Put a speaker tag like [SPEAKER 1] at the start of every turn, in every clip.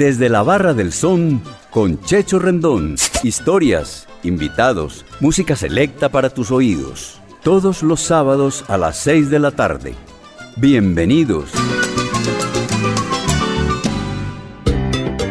[SPEAKER 1] Desde la Barra del Son con Checho Rendón. Historias, invitados, música selecta para tus oídos. Todos los sábados a las 6 de la tarde. Bienvenidos.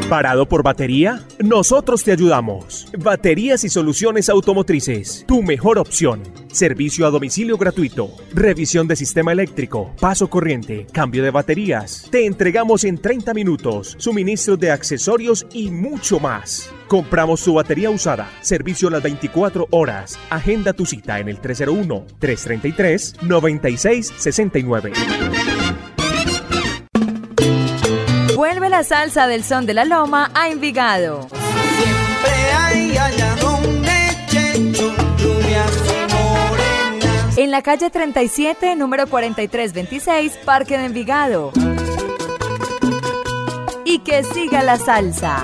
[SPEAKER 2] ¿Parado por batería? Nosotros te ayudamos. Baterías y soluciones automotrices. Tu mejor opción. Servicio a domicilio gratuito. Revisión de sistema eléctrico. Paso corriente. Cambio de baterías. Te entregamos en 30 minutos. Suministro de accesorios y mucho más. Compramos su batería usada. Servicio a las 24 horas. Agenda tu cita en el 301-333-9669.
[SPEAKER 3] Vuelve la salsa del son de la loma a Envigado. En la calle 37, número 4326, Parque de Envigado. Y que siga la salsa.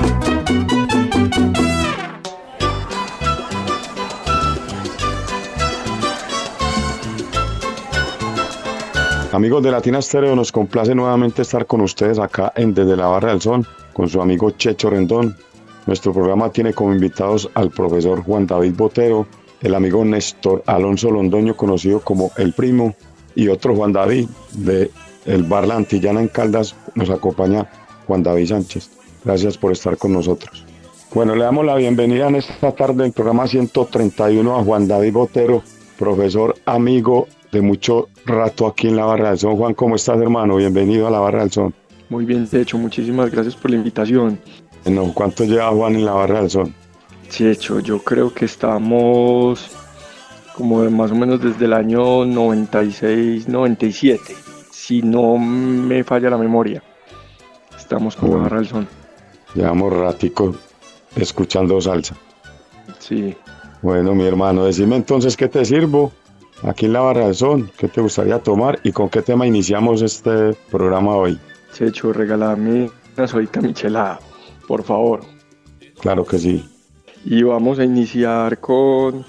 [SPEAKER 4] Amigos de Latina Stereo, nos complace nuevamente estar con ustedes acá en Desde la Barra del Son, con su amigo Checho Rendón. Nuestro programa tiene como invitados al profesor Juan David Botero, el amigo Néstor Alonso Londoño, conocido como El Primo, y otro Juan David de el Bar La Antillana en Caldas, nos acompaña Juan David Sánchez. Gracias por estar con nosotros. Bueno, le damos la bienvenida en esta tarde en el programa 131 a Juan David Botero, profesor, amigo de mucho rato aquí en la Barra del Son. Juan, ¿cómo estás, hermano? Bienvenido a la Barra del Son.
[SPEAKER 5] Muy bien, Checho, muchísimas gracias por la invitación.
[SPEAKER 4] Bueno, ¿cuánto lleva Juan en la Barra del Son?
[SPEAKER 5] Checho, yo creo que estamos como de más o menos desde el año 96, 97, si no me falla la memoria. Estamos con la
[SPEAKER 4] Bueno.
[SPEAKER 5] Barra del Son.
[SPEAKER 4] Llevamos ratico escuchando salsa.
[SPEAKER 5] Sí,
[SPEAKER 4] Bueno, mi hermano, decime entonces qué te sirvo aquí en la Barra del Son, qué te gustaría tomar y con qué tema iniciamos este programa hoy.
[SPEAKER 5] Checho, regálame una solita michelada, por favor.
[SPEAKER 4] Claro que sí.
[SPEAKER 5] Y vamos a iniciar con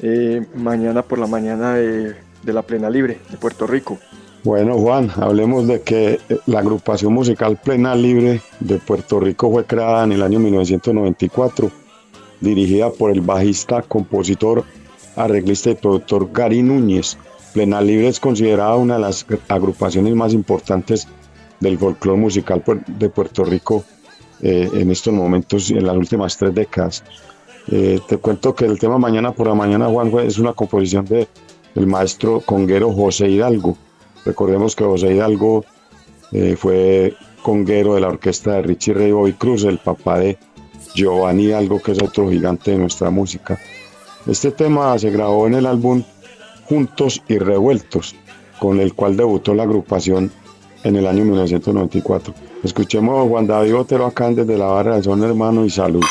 [SPEAKER 5] eh, mañana por la mañana de, de la Plena Libre de Puerto Rico.
[SPEAKER 4] Bueno, Juan, hablemos de que eh, la agrupación musical Plena Libre de Puerto Rico fue creada en el año 1994, dirigida por el bajista, compositor, arreglista y productor Gary Núñez. Plena Libre es considerada una de las agrupaciones más importantes del folclore musical puer- de Puerto Rico eh, en estos momentos, en las últimas tres décadas. Eh, te cuento que el tema Mañana por la Mañana, Juan, es una composición de, del maestro conguero José Hidalgo. Recordemos que José Hidalgo eh, fue conguero de la orquesta de Richie Ray Bobby Cruz, el papá de Giovanni Hidalgo, que es otro gigante de nuestra música. Este tema se grabó en el álbum Juntos y Revueltos, con el cual debutó la agrupación en el año 1994. Escuchemos a Juan David Otero acá desde la barra del son hermano y salud.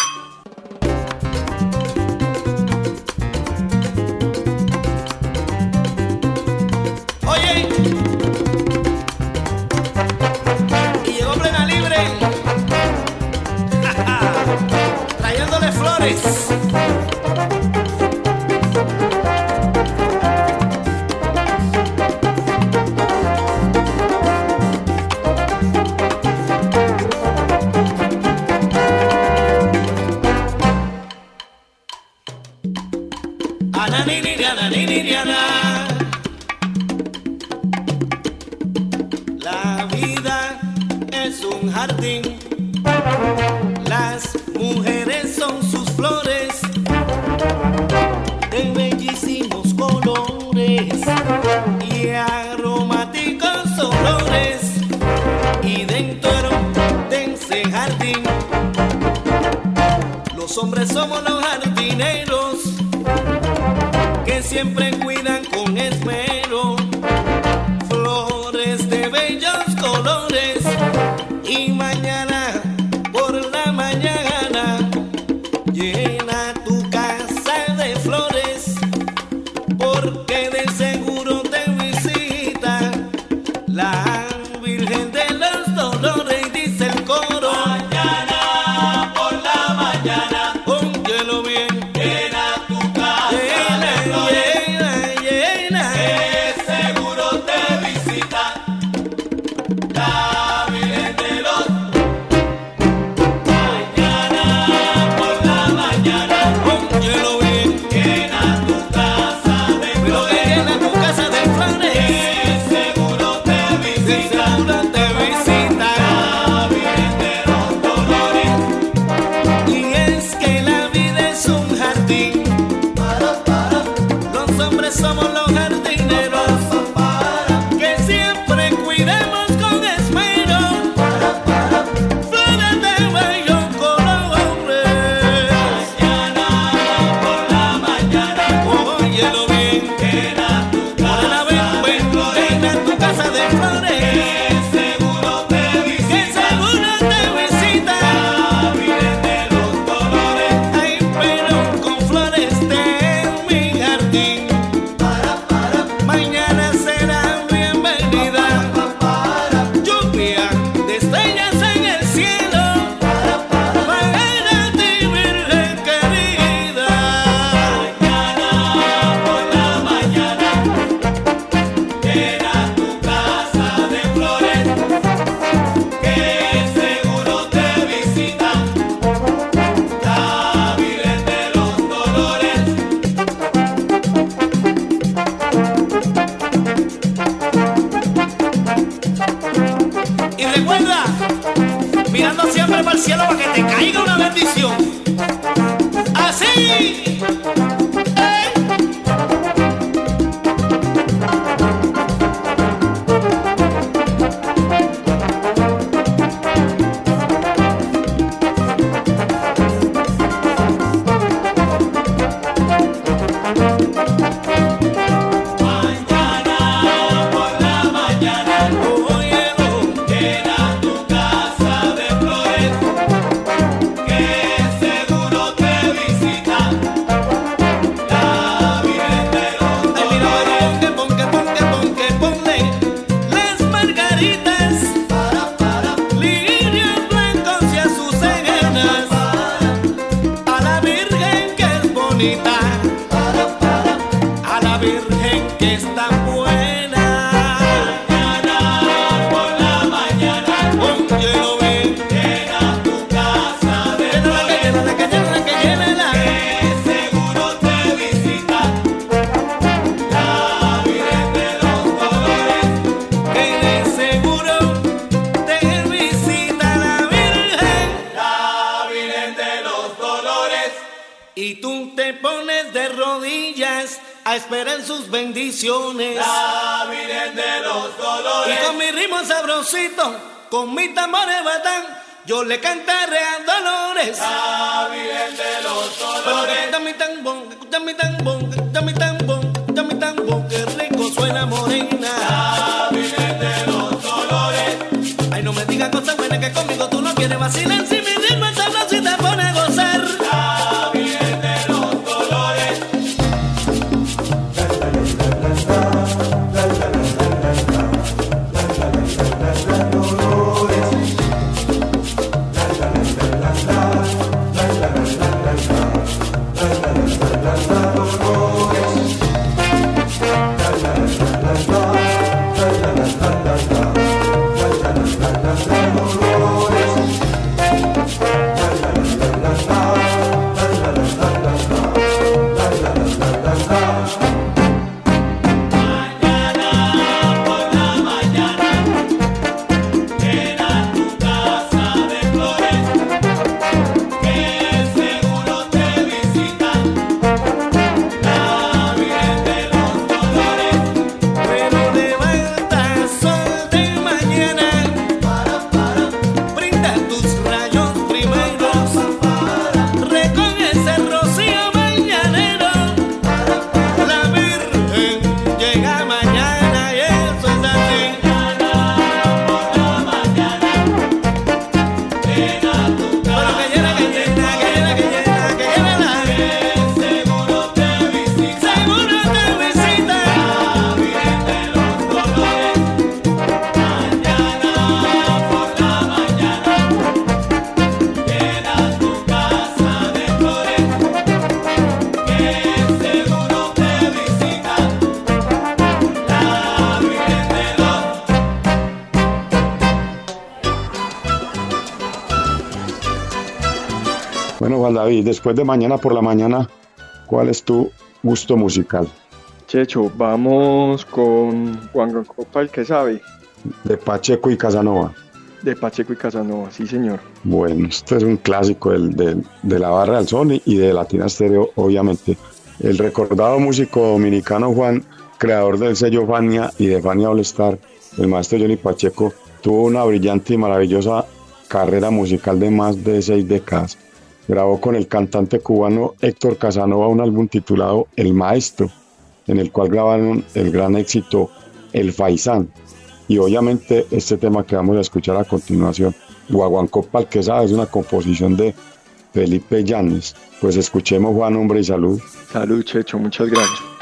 [SPEAKER 6] Con
[SPEAKER 7] mi tambores batán, yo le cantaré a Dolores.
[SPEAKER 8] La Virgen de los Dolores.
[SPEAKER 7] Escucha mi tambón, escucha mi tambón, escucha mi tambón, escucha mi tambón, que rico suena morena.
[SPEAKER 8] La Virgen de los Dolores.
[SPEAKER 7] Ay, no me digas cosas buenas que conmigo tú no quieres vacilar. Si mi ritmo es sabroso
[SPEAKER 4] David, después de mañana por la mañana, ¿cuál es tu gusto musical?
[SPEAKER 9] Checho, vamos con Juan Copa, el que sabe,
[SPEAKER 4] De Pacheco y Casanova.
[SPEAKER 9] de Pacheco y Casanova, sí señor.
[SPEAKER 4] Bueno, este es un clásico del- del- de la barra del Sony y de Latina Stereo, obviamente. El recordado músico dominicano Juan, creador del sello Fania y de Fania All Star, el maestro Johnny Pacheco, tuvo una brillante y maravillosa carrera musical de más de seis décadas. Grabó con el cantante cubano Héctor Casanova un álbum titulado El Maestro, en el cual grabaron el gran éxito El Faisán. Y obviamente este tema que vamos a escuchar a continuación, Guaguancó Pal que sabe, es una composición de Felipe Llanes. Pues escuchemos Juan, hombre y salud.
[SPEAKER 9] Salud, Checho, muchas gracias.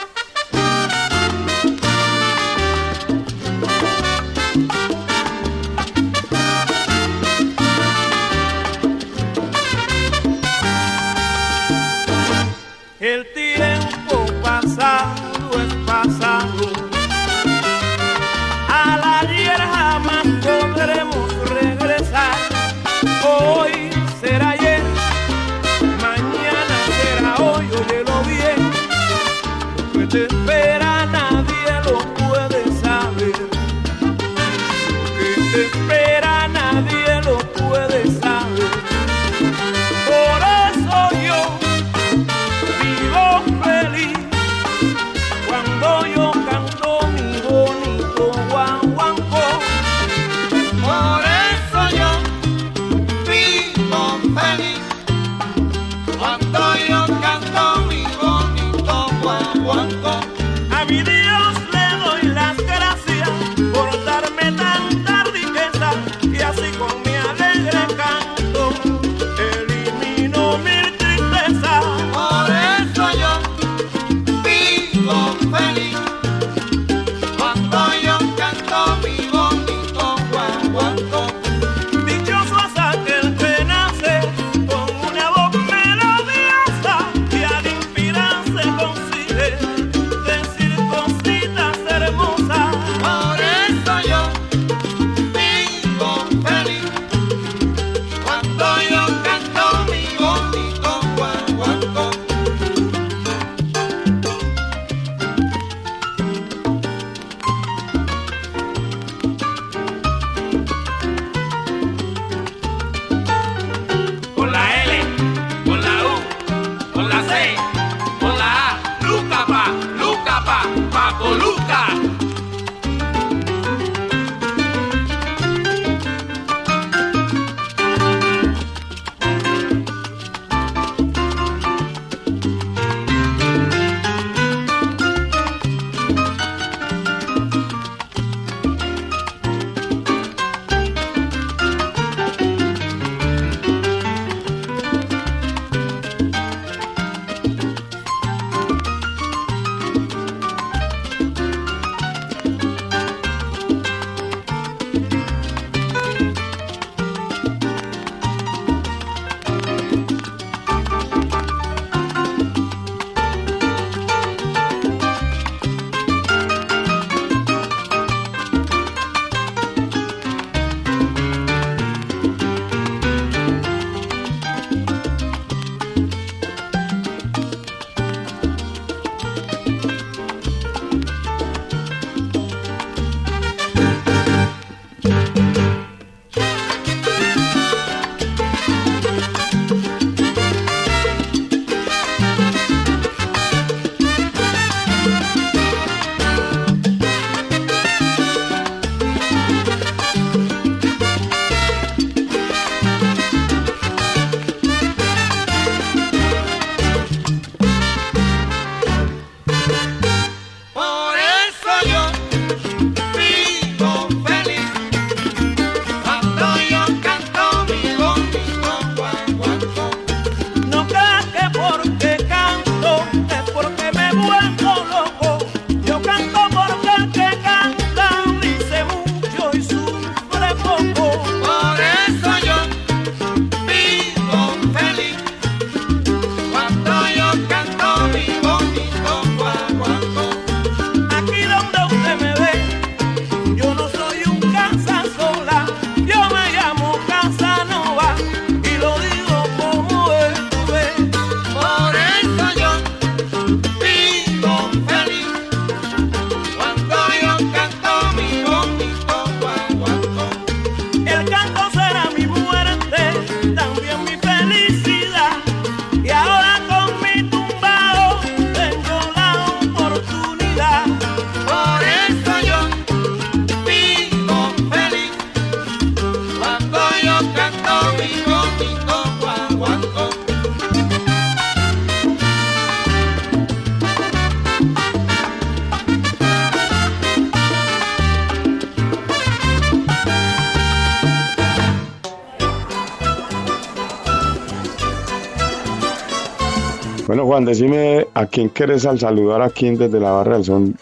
[SPEAKER 4] Juan, decime a quién quieres al saludar aquí desde la barra del son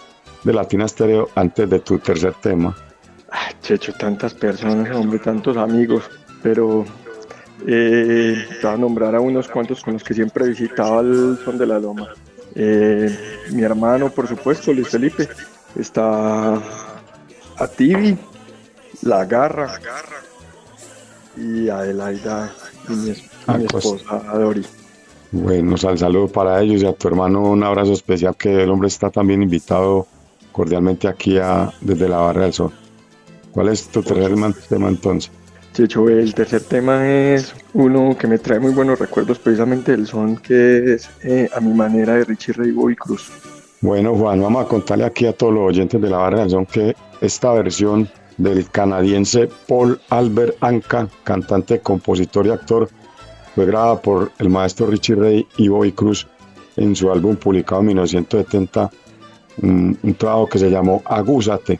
[SPEAKER 4] de Latina Estéreo antes de tu tercer tema.
[SPEAKER 5] Checho, tantas personas, hombre, tantos amigos, pero eh, te voy a nombrar a unos cuantos con los que siempre visitaba el Son de la Loma. Eh, mi hermano, por supuesto, Luis Felipe, está a Tibi, La Garra y Adelaida y mi, mi esposa Dori.
[SPEAKER 4] Bueno, al saludo para ellos y a tu hermano un abrazo especial que el hombre está también invitado cordialmente aquí a, desde la Barra del Sol. ¿Cuál es tu tercer man- tema entonces?
[SPEAKER 5] Checho, el tercer tema es uno que me trae muy buenos recuerdos precisamente del son, que es eh, a mi manera de Richie Ray Bobby Cruz.
[SPEAKER 4] Bueno, Juan, vamos a contarle aquí a todos los oyentes de la Barra del Son que esta versión del canadiense Paul Albert Anka, cantante, compositor y actor, fue grabada por el maestro Richie Ray y Bobby Cruz en su álbum publicado en 1970, un, trabajo que se llamó Agúzate,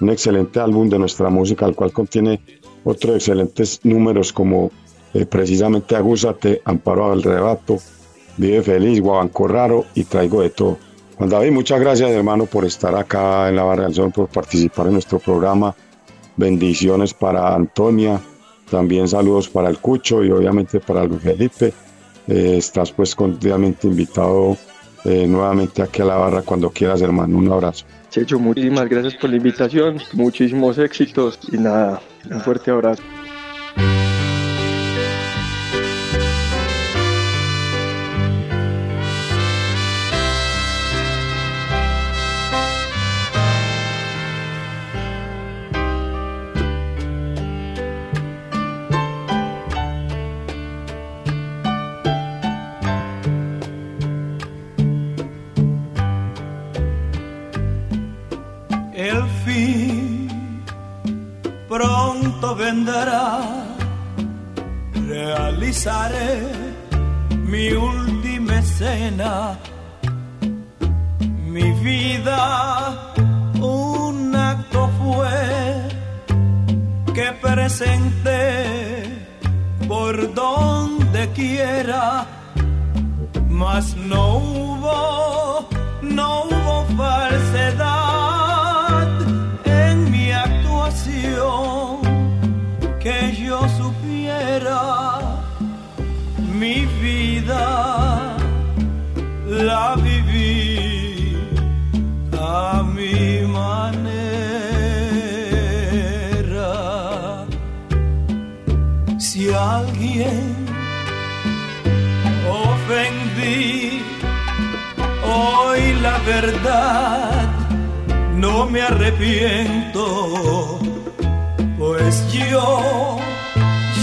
[SPEAKER 4] un excelente álbum de nuestra música, el cual contiene otros excelentes números como eh, precisamente Agúzate, Amparo al Rebato, Vive Feliz, Guabanco Raro y Traigo de Todo. Juan David, muchas gracias hermano por estar acá en la Barra del Sol, por participar en nuestro programa. Bendiciones para Antonia, también saludos para el Cucho y obviamente para Luis Felipe. Eh, estás pues cordialmente invitado eh, nuevamente aquí a la barra cuando quieras hermano. Un abrazo.
[SPEAKER 5] Checho, muchísimas gracias por la invitación, muchísimos éxitos y nada, un fuerte abrazo.
[SPEAKER 6] Ofendí. Hoy la verdad no me arrepiento, pues yo,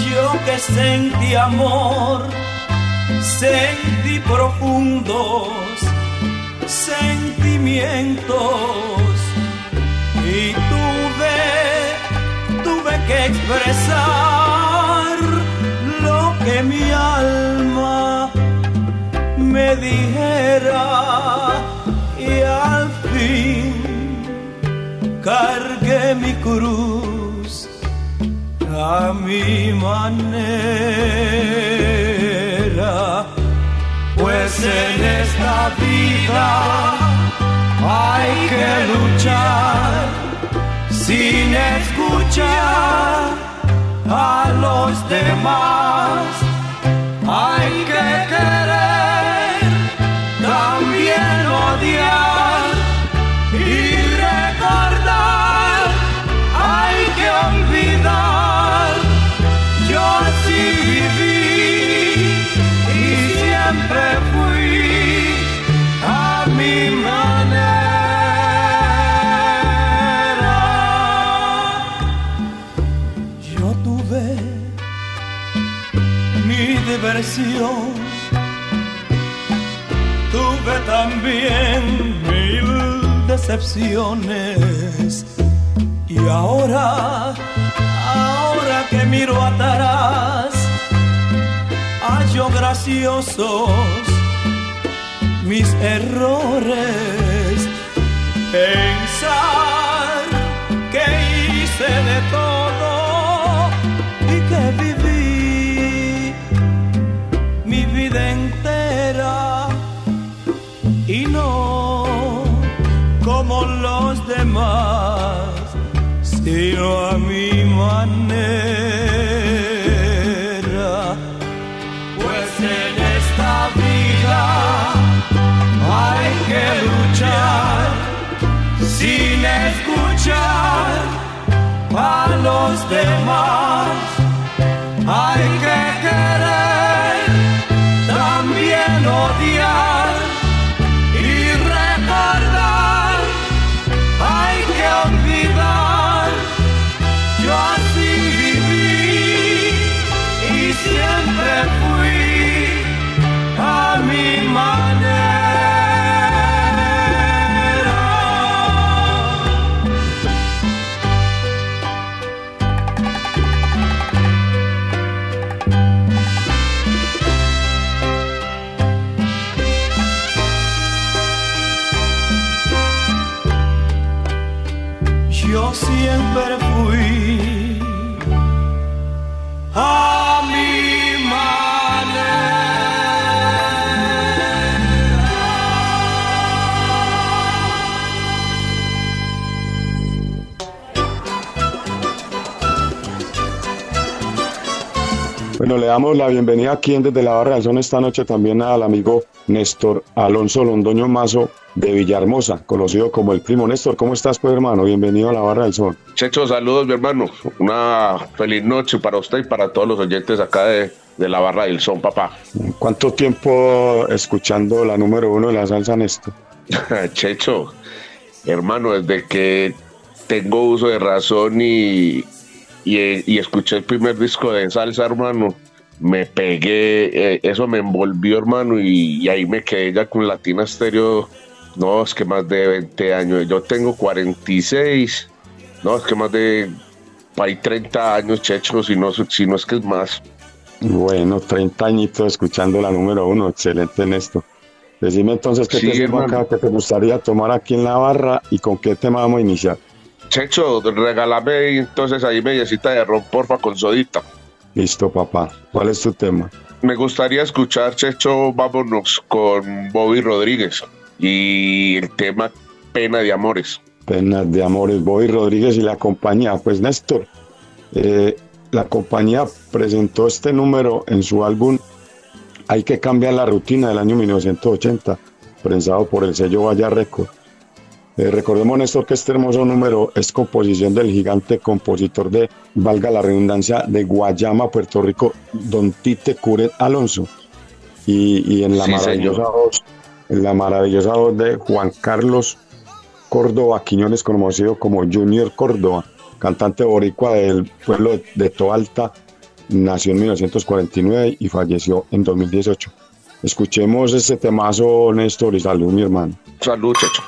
[SPEAKER 6] yo que sentí amor, sentí profundos sentimientos y tuve, tuve que expresar que mi alma me dijera y al fin cargué mi cruz a mi manera. Pues en esta vida hay que luchar sin escuchar a los demás. Hay que querer, también odiar Tuve también mil decepciones. Y ahora, ahora que miro atrás, hallo graciosos mis errores. Pensar que hice de todo yo a mi
[SPEAKER 10] manera. Pues en esta vida hay que luchar sin escuchar a los demás. Hay que querer, también
[SPEAKER 4] odiar. Le damos la bienvenida aquí en Desde la Barra del Son esta noche también al amigo Néstor Alonso Londoño Mazo de Villahermosa, conocido como el primo Néstor. ¿Cómo estás, pues, hermano? Bienvenido a la Barra del Son.
[SPEAKER 11] Checho, saludos, mi hermano. Una feliz noche para usted y para todos los oyentes acá de, de la Barra del Son, papá.
[SPEAKER 4] ¿Cuánto tiempo escuchando la número uno de la salsa, Néstor?
[SPEAKER 11] Checho, hermano, desde que tengo uso de razón y, y, y escuché el primer disco de salsa, hermano, me pegué, eh, eso me envolvió, hermano, y, y ahí me quedé ya con Latina Stereo. No, es que más de 20 años. Yo tengo 46. No, es que más de hay 30 años, Checho, si no, si no es que es más.
[SPEAKER 4] Bueno, 30 añitos escuchando la número uno. Excelente, Néstor. Decime entonces qué
[SPEAKER 11] Sí,
[SPEAKER 4] te sirvo
[SPEAKER 11] hermano.
[SPEAKER 4] acá, qué te gustaría tomar aquí en la barra y con qué tema vamos a iniciar.
[SPEAKER 11] Checho, regálame entonces ahí mediecita de ron, porfa, con sodita.
[SPEAKER 4] Listo, papá. ¿Cuál es tu tema?
[SPEAKER 11] Me gustaría escuchar, Checho, vámonos con Bobby Rodríguez y el tema Pena de Amores.
[SPEAKER 4] Penas de Amores, Bobby Rodríguez y la compañía. Pues Néstor, eh, la compañía presentó este número en su álbum Hay que cambiar la rutina del año 1980, prensado por el sello Vaya Record. Eh, recordemos, Néstor, que este hermoso número es composición del gigante compositor de, valga la redundancia, de Guayama, Puerto Rico, Don Tite Curet Alonso. Y, y en la
[SPEAKER 11] Sí,
[SPEAKER 4] maravillosa
[SPEAKER 11] señor.
[SPEAKER 4] voz, en la maravillosa voz de Juan Carlos Córdoba Quiñones, conocido como Junior Córdoba, cantante boricua del pueblo de Toalta, nació en 1949 y falleció en 2018. Escuchemos este temazo, Néstor, y salud, mi hermano.
[SPEAKER 11] Salud, Checho.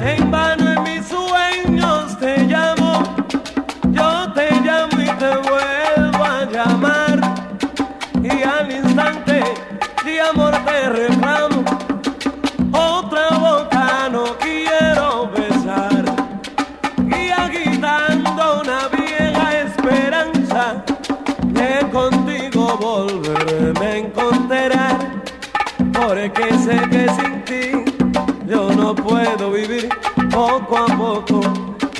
[SPEAKER 10] En vano en mis sueños te llamo, yo te llamo y te vuelvo a llamar. Y al instante de amor te reclamo, otra boca no quiero besar. Y agitando una vieja esperanza de contigo volverme a encontrar. Porque sé que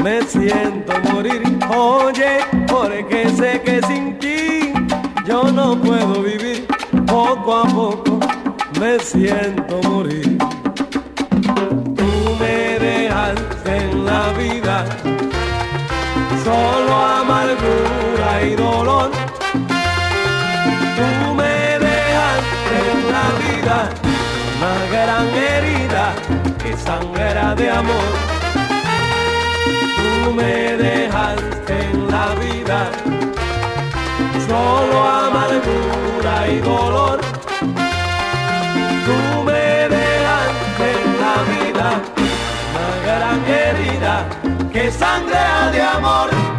[SPEAKER 10] me siento morir. Oye, porque sé que sin ti yo no puedo vivir. Poco a poco me siento morir. Tú me dejaste en la vida solo amargura y dolor. Tú me dejaste en la vida una gran herida que sangra de amor tú me dejaste en la vida, solo amargura y dolor. Tú me dejaste en la vida, una gran herida que sangrea de amor.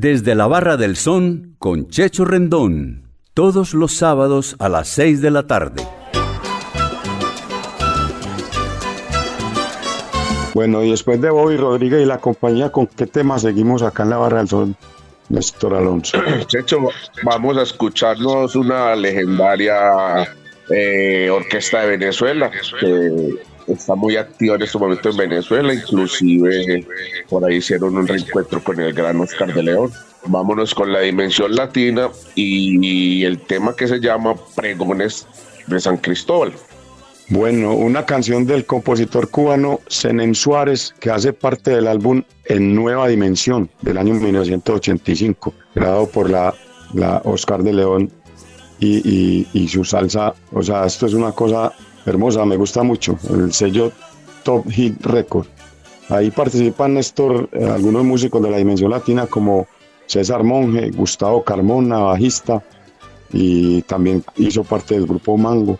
[SPEAKER 1] Desde la Barra del Son con Checho Rendón. Todos los sábados a las 6 de la tarde.
[SPEAKER 4] Bueno, y después de Bobby Rodríguez y la compañía, ¿con qué tema seguimos acá en la Barra del Sol, Néstor Alonso?
[SPEAKER 11] Checho, vamos a escucharnos una legendaria eh, orquesta de Venezuela que está muy activa en este momento en Venezuela, inclusive por ahí hicieron un reencuentro con el gran Oscar de León. Vámonos con la dimensión latina y el tema que se llama Pregones de San Cristóbal.
[SPEAKER 4] Bueno, una canción del compositor cubano Zenén Suárez que hace parte del álbum En Nueva Dimensión del año 1985, grabado por la, la Oscar de León y, y, su salsa. O sea, esto es una cosa hermosa, me gusta mucho. El sello Top Hit Record. Ahí participan Néstor, eh, algunos músicos de la Dimensión Latina como César Monge, Gustavo Carmona, bajista, y también hizo parte del grupo Mango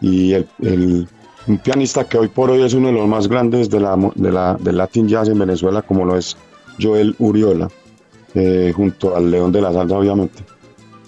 [SPEAKER 4] y el, un pianista que hoy por hoy es uno de los más grandes de la, de la, del Latin Jazz en Venezuela, como lo es Joel Uriola, eh, junto al León de la Salsa, obviamente.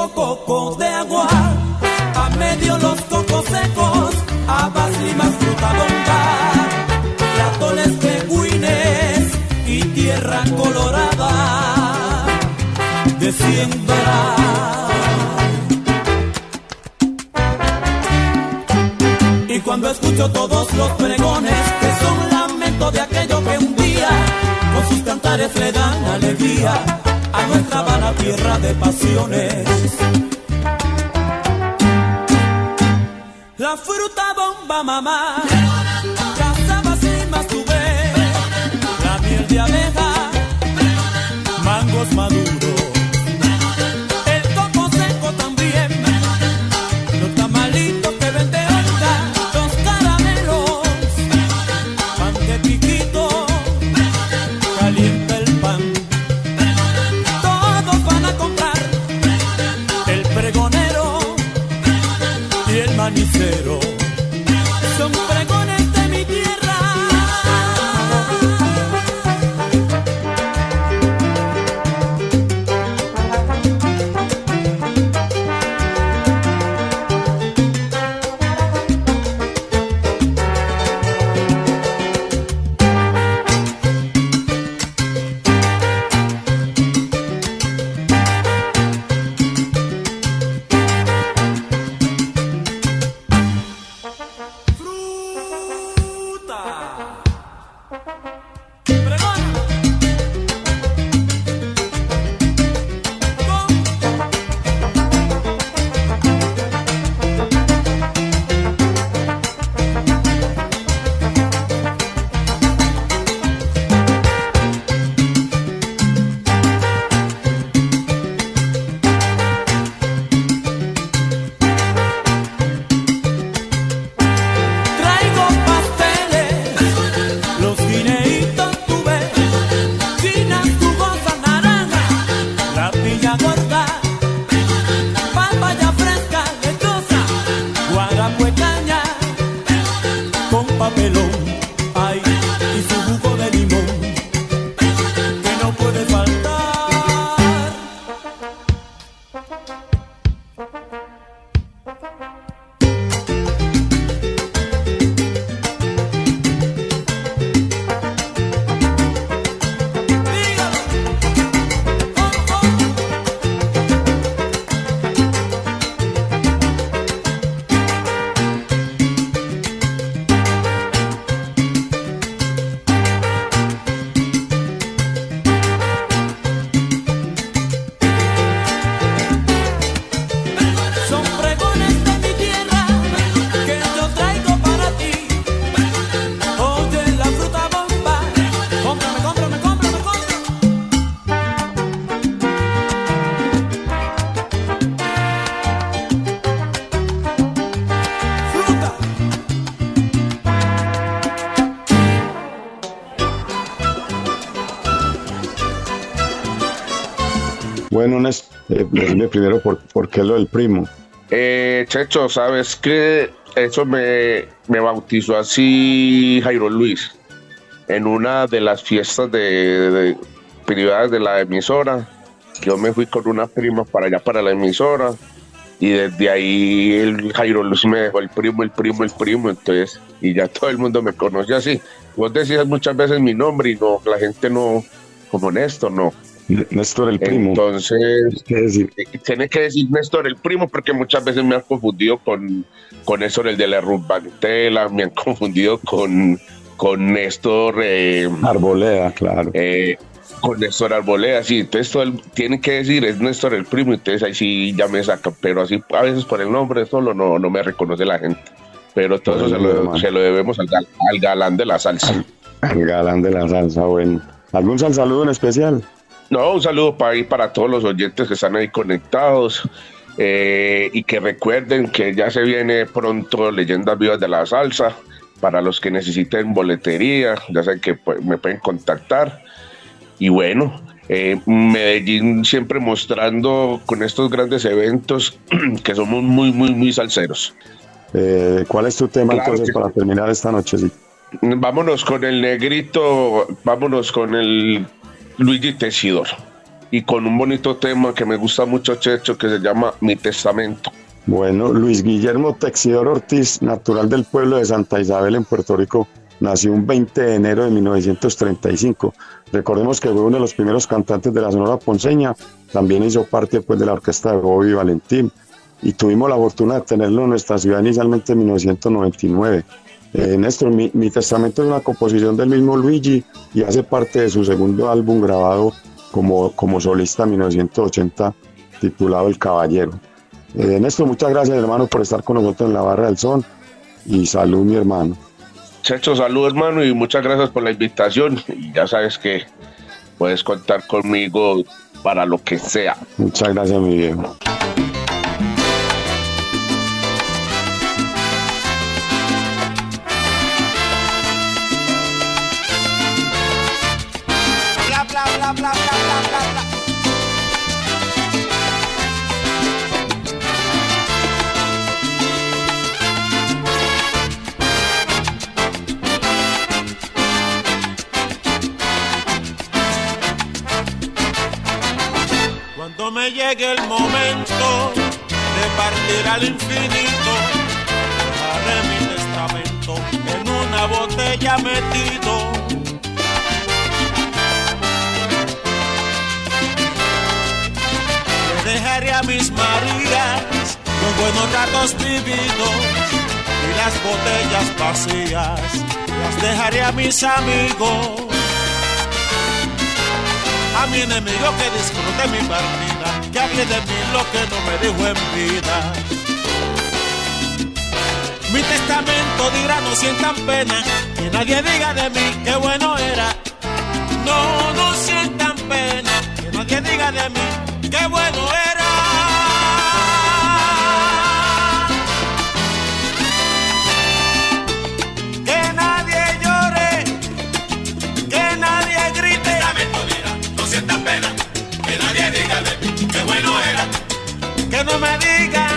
[SPEAKER 6] agua, a medio los cocos secos, habas, limas, fruta bonga, ratones, peguines y tierra colorada de siembra. cuando escucho todos los pregones que son lamento de aquello que un día con sus cantares le dan alegría a nuestra vana tierra de pasiones. La fruta bomba mamá, cazaba sin más tuve, la miel de abeja, mangos maduros.
[SPEAKER 4] Primero por, por qué lo del primo.
[SPEAKER 11] Eh, Checho, ¿sabes qué? Eso me, me bautizó así Jairo Luis en una de las fiestas de, privadas de la emisora. Yo me fui con una prima para allá, para la emisora, y desde ahí el Jairo Luis me dejó el primo, el primo, el primo, entonces, y ya todo el mundo me conoce así. Vos decías muchas veces mi nombre y no, la gente no, como Néstor, no.
[SPEAKER 4] Néstor el primo.
[SPEAKER 11] Entonces, eh, tiene que decir Néstor el primo porque muchas veces me han confundido con, con Néstor el de la Rumbantela, me han confundido con, con Néstor, eh,
[SPEAKER 4] Arboleda, claro.
[SPEAKER 11] eh, con Néstor Arboleda, sí, entonces todo el- tiene que decir es Néstor el primo, entonces ahí sí ya me sacan, pero así a veces por el nombre solo no, no me reconoce la gente. Pero todo eso se lo, se lo debemos al, gal- al galán de la salsa.
[SPEAKER 4] El galán de la salsa, bueno. ¿Algún sal saludo en especial?
[SPEAKER 11] No, un saludo para ahí para todos los oyentes que están ahí conectados eh, y que recuerden que ya se viene pronto Leyendas Vivas de la Salsa. Para los que necesiten boletería, ya saben que pues, me pueden contactar. Y bueno, eh, Medellín siempre mostrando con estos grandes eventos que somos muy, muy, muy salseros.
[SPEAKER 4] Eh, ¿Cuál es tu tema
[SPEAKER 11] Claro
[SPEAKER 4] entonces para terminar esta noche? Sí.
[SPEAKER 11] Vámonos con el negrito, vámonos con el Luigi y con un bonito tema que me gusta mucho, Checho, que se llama Mi Testamento.
[SPEAKER 4] Bueno, Luis Guillermo Texidor Ortiz, natural del pueblo de Santa Isabel en Puerto Rico, nació un 20 de enero de 1935. Recordemos que fue uno de los primeros cantantes de la Sonora Ponceña, también hizo parte pues, de la orquesta de Bobby Valentín y tuvimos la fortuna de tenerlo en nuestra ciudad inicialmente en 1999. Eh, Néstor, mi, mi testamento es una composición del mismo Luigi y hace parte de su segundo álbum grabado como, como solista en 1980 titulado El Caballero. Eh, Néstor, muchas gracias hermano por estar con nosotros en la barra del son y salud mi hermano.
[SPEAKER 11] Checho, salud hermano y muchas gracias por la invitación. Y ya sabes que puedes contar conmigo para lo que sea.
[SPEAKER 4] Muchas gracias mi viejo.
[SPEAKER 12] Me llegue el momento de partir al infinito, dejaré mi testamento en una botella metido. Dejaré a mis Marías los buenos ratos vividos y las botellas vacías las dejaré a mis amigos a mi enemigo que disfrute mi partida, que hable de mí lo que no me dijo en vida. Mi testamento dirá no sientan pena, que nadie diga de mí que bueno era. No, no sientan pena, que nadie diga de mí que bueno era. Que
[SPEAKER 13] no
[SPEAKER 12] me digan,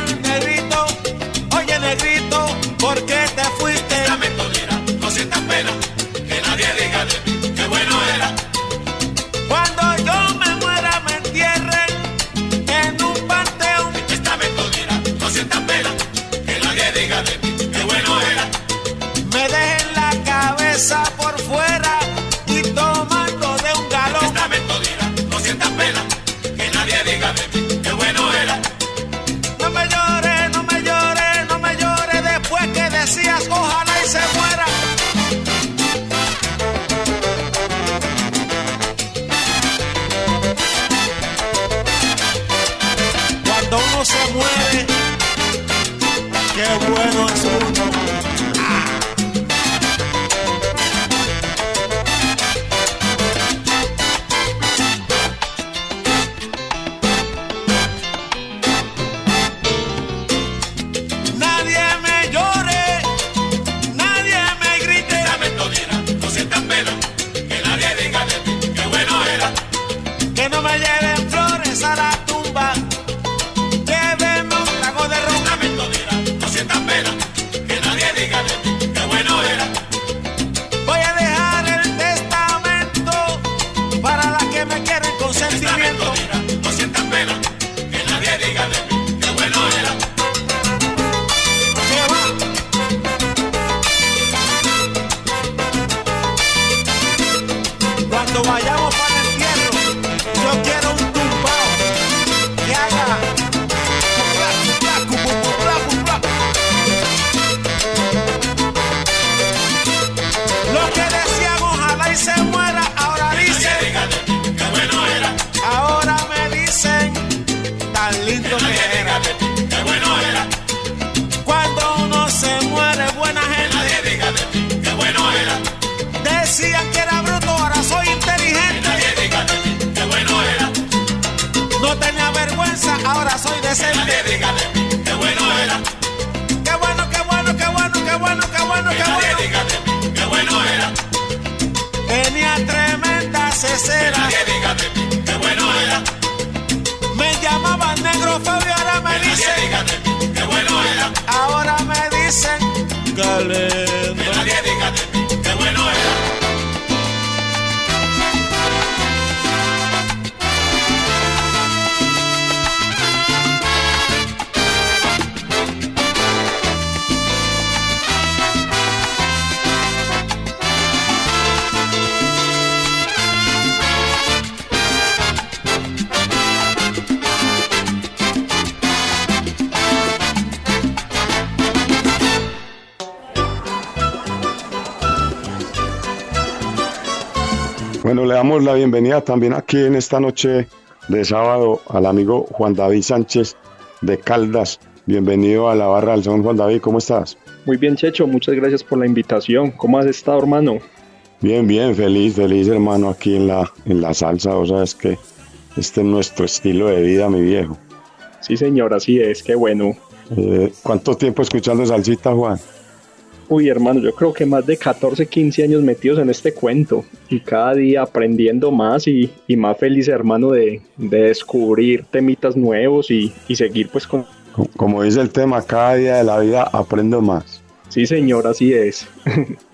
[SPEAKER 12] llamaban negro Fabio, ahora me
[SPEAKER 10] mí que bueno era.
[SPEAKER 12] Ahora
[SPEAKER 10] Bueno,
[SPEAKER 4] le damos la bienvenida también aquí en esta noche de sábado al amigo Juan David Sánchez de Caldas. Bienvenido a la barra del son, Juan David, ¿cómo estás?
[SPEAKER 5] Muy bien, Checho, muchas gracias por la invitación. ¿Cómo has estado, hermano?
[SPEAKER 4] Bien, bien, feliz, feliz hermano aquí en la, en la salsa. O sea, es que este es nuestro estilo de vida, mi viejo.
[SPEAKER 5] Sí, señor, así es, qué bueno.
[SPEAKER 4] Eh, ¿Cuánto tiempo escuchando salsita, Juan?
[SPEAKER 5] Uy, hermano, yo creo que más de 14, 15 años metidos en este cuento y cada día aprendiendo más y, y más feliz, hermano, de, de descubrir temitas nuevos y, y seguir pues con...
[SPEAKER 4] Co- Como dice el tema, cada día de la vida aprendo más.
[SPEAKER 5] Sí, señor, así es.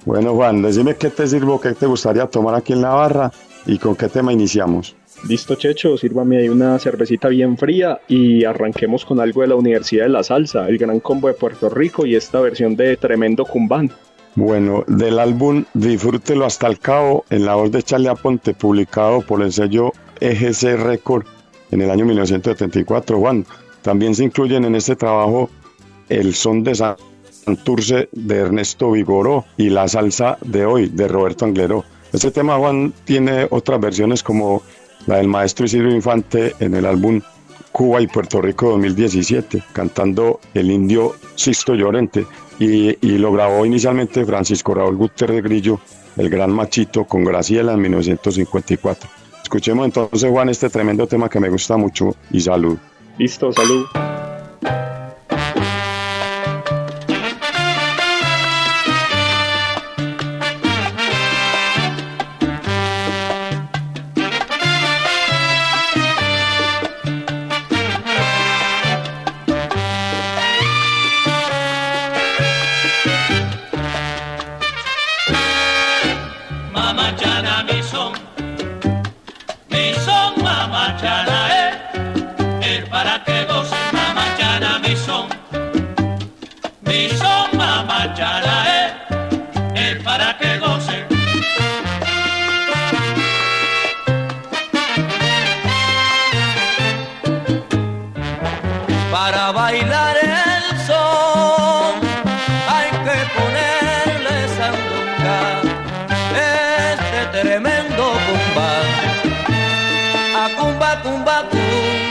[SPEAKER 4] Bueno, Juan, decime qué te sirvo, qué te gustaría tomar aquí en la barra y con qué tema iniciamos.
[SPEAKER 5] Listo, Checho, sírvame ahí una cervecita bien fría y arranquemos con algo de la Universidad de la Salsa, el Gran Combo de Puerto Rico y esta versión de Tremendo Cumbán.
[SPEAKER 4] Bueno, del álbum Disfrútelo hasta el cabo, en la voz de Charlie Aponte, publicado por el sello EGC Record en el año 1974. Juan, también se incluyen en este trabajo el son de Santurce de Ernesto Vigoró y la salsa de hoy de Roberto Angleró. Este tema, Juan, tiene otras versiones como la del maestro Isidro Infante en el álbum Cuba y Puerto Rico 2017, cantando el indio Sisto Llorente, y, y lo grabó inicialmente Francisco Raúl Gutiérrez Grillo, el gran machito, con Graciela en 1954. Escuchemos entonces, Juan, este tremendo tema que me gusta mucho y salud.
[SPEAKER 5] Listo, salud.
[SPEAKER 10] Tremendo cumba. A cumba, cumba, cumba.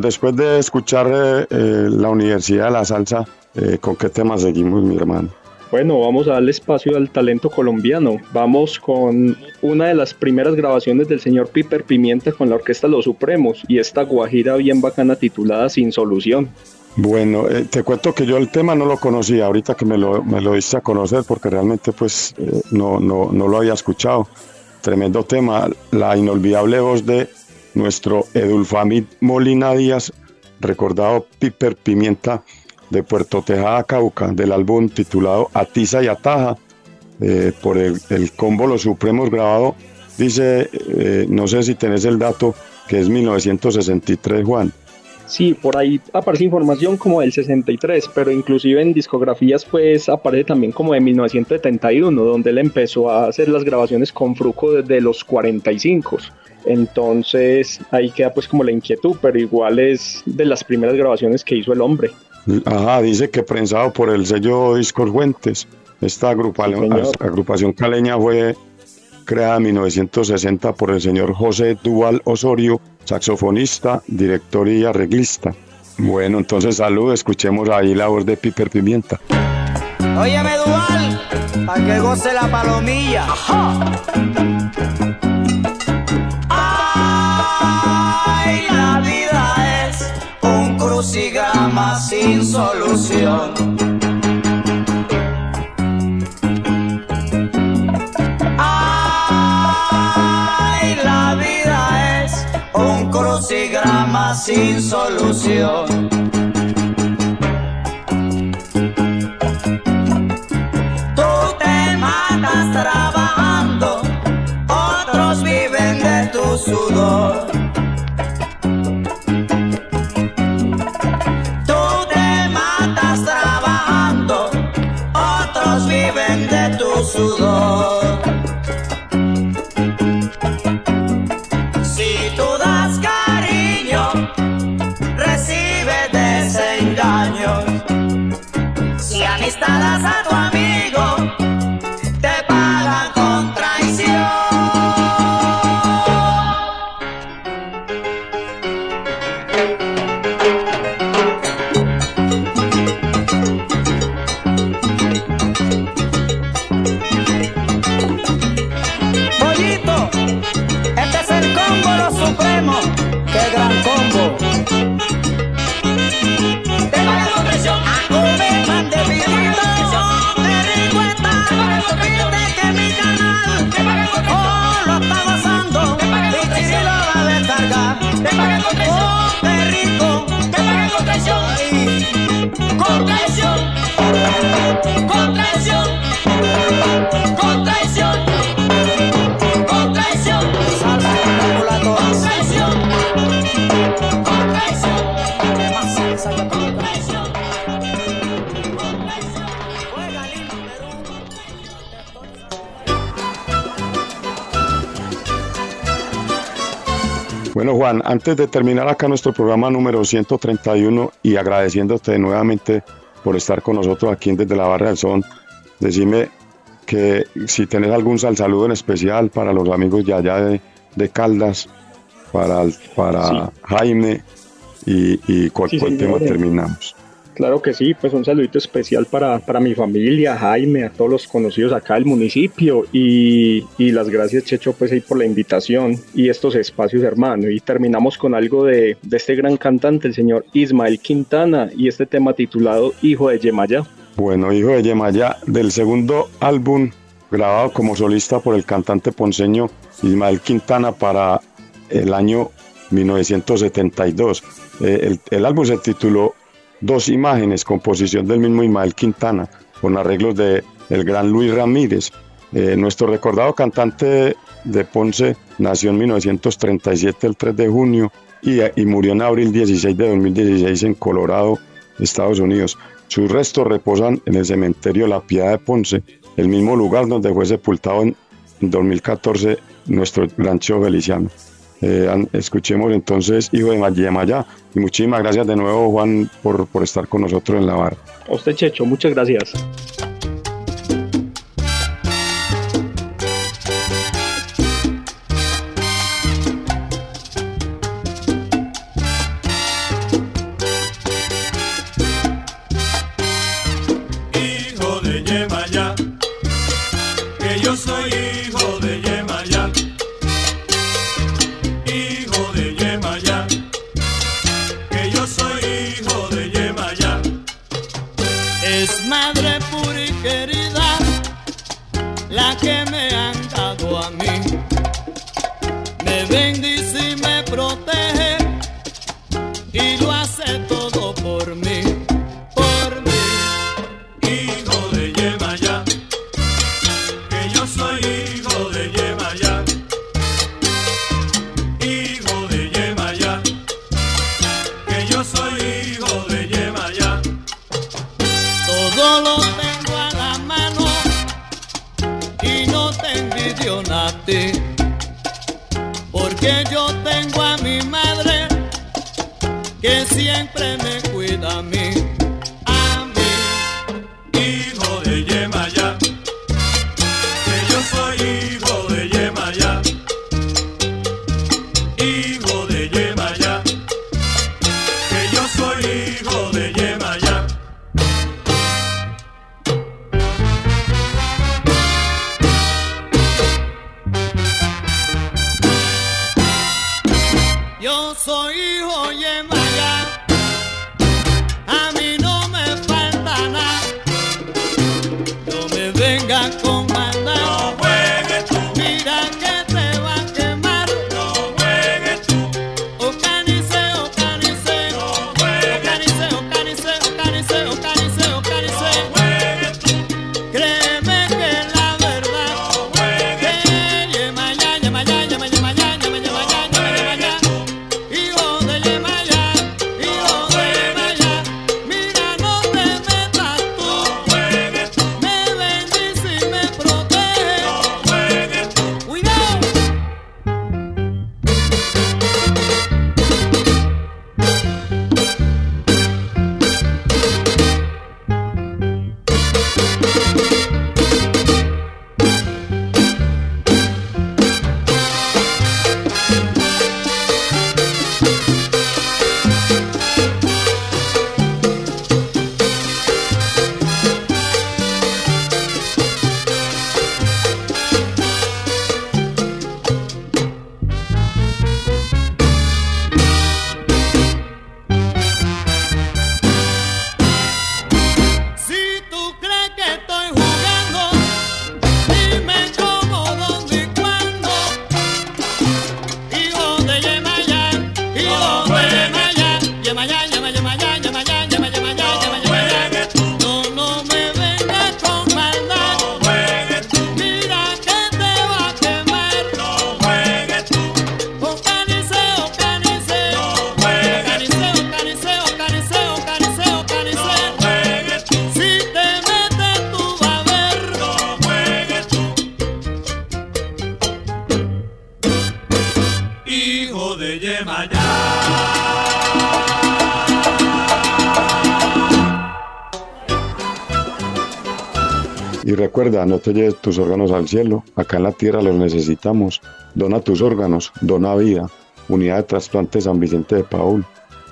[SPEAKER 4] Después de escuchar eh, eh, la Universidad de la Salsa, eh, ¿con qué tema seguimos, mi hermano?
[SPEAKER 5] Bueno, vamos a darle espacio al talento colombiano. Vamos con una de las primeras grabaciones del señor Piper Pimienta con la orquesta Los Supremos y esta guajira bien bacana titulada Sin Solución.
[SPEAKER 4] Bueno, eh, te cuento que yo el tema no lo conocía, ahorita que me lo, me lo diste a conocer, porque realmente pues eh, no, no, no lo había escuchado. Tremendo tema, la inolvidable voz de nuestro Edulfamid Molina Díaz, recordado Piper Pimienta de Puerto Tejada, Cauca, del álbum titulado Atiza y Ataja, eh, por el, el combo Los Supremos grabado, dice, eh, no sé si tenés el dato, que es 1963, Juan.
[SPEAKER 5] Sí, por ahí aparece información como del 63, pero inclusive en discografías pues aparece también como de 1971, donde él empezó a hacer las grabaciones con Fruco desde los 45. Entonces ahí queda pues como la inquietud, pero igual es de las primeras grabaciones que hizo el hombre.
[SPEAKER 4] Ajá, dice que prensado por el sello Discos Fuentes. Esta agrupa-
[SPEAKER 5] Sí, señor.
[SPEAKER 4] agrupación caleña fue creada en 1960 por el señor José Duval Osorio, saxofonista, director y arreglista. Bueno, entonces salud, escuchemos ahí la voz de Piper Pimienta.
[SPEAKER 14] Óyeme, Duval, pa' que goce la palomilla. Ay, sin solución. Ay, la vida es un crucigrama sin solución. Tú te matas
[SPEAKER 4] Juan, antes de terminar acá nuestro programa número 131 y agradeciéndote nuevamente por estar con nosotros aquí en Desde la Barra del Son, decime que si tenés algún sal saludo en especial para los amigos de allá de, de Caldas, para, para
[SPEAKER 5] Sí.
[SPEAKER 4] Jaime y, y con
[SPEAKER 5] Sí,
[SPEAKER 4] tema terminamos.
[SPEAKER 5] Claro que sí, pues un saludito especial para, para mi familia, Jaime, a todos los conocidos acá del municipio y, y las gracias Checho pues ahí por la invitación y estos espacios hermano y terminamos con algo de, de este gran cantante, el señor Ismael Quintana y este tema titulado Hijo de Yemayá.
[SPEAKER 4] Bueno, hijo de Yemayá, del segundo álbum grabado como solista por el cantante ponceño Ismael Quintana para el año 1972. Eh, el, el álbum se tituló Dos Imágenes, composición del mismo Ismael Quintana, con arreglos de el gran Luis Ramírez. Eh, nuestro recordado cantante de Ponce nació en 1937, el 3 de junio, y, y murió en abril 16 de 2016 en Colorado, Estados Unidos. Sus restos reposan en el cementerio La Piedad de Ponce, el mismo lugar donde fue sepultado en 2014 nuestro gran Feliciano. Eh, escuchemos entonces Hijo de Mayamaya y muchísimas gracias de nuevo Juan por, por estar con nosotros en la barra.
[SPEAKER 5] A usted Checho, muchas gracias.
[SPEAKER 15] Yo soy hijo
[SPEAKER 6] Yemaya, Y
[SPEAKER 4] recuerda, no te lleves tus órganos al cielo, acá en la tierra los necesitamos. Dona tus órganos, dona vida. Unidad de trasplante San Vicente de Paul.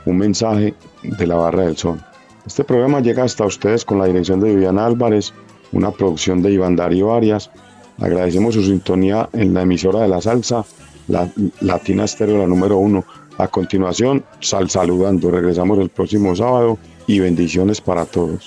[SPEAKER 4] Un mensaje de la Barra del Sol. Este programa llega hasta ustedes con la dirección de Viviana Álvarez, una producción de Iván Darío Arias. Agradecemos su sintonía en la emisora de la salsa, la Latina Estéreo, la número uno. A continuación, sal saludando. Regresamos el próximo sábado y bendiciones para todos.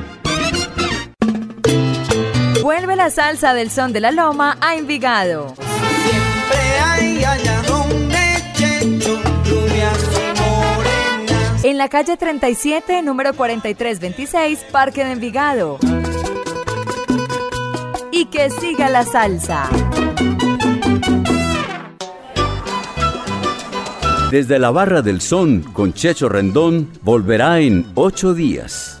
[SPEAKER 3] La salsa del son de la loma a Envigado.
[SPEAKER 6] Siempre hay allá donde Checho, morenas.
[SPEAKER 3] En la calle 37, número 4326, Parque de Envigado. Y que siga la salsa.
[SPEAKER 1] Desde la Barra del Son con Checho Rendón volverá en ocho días.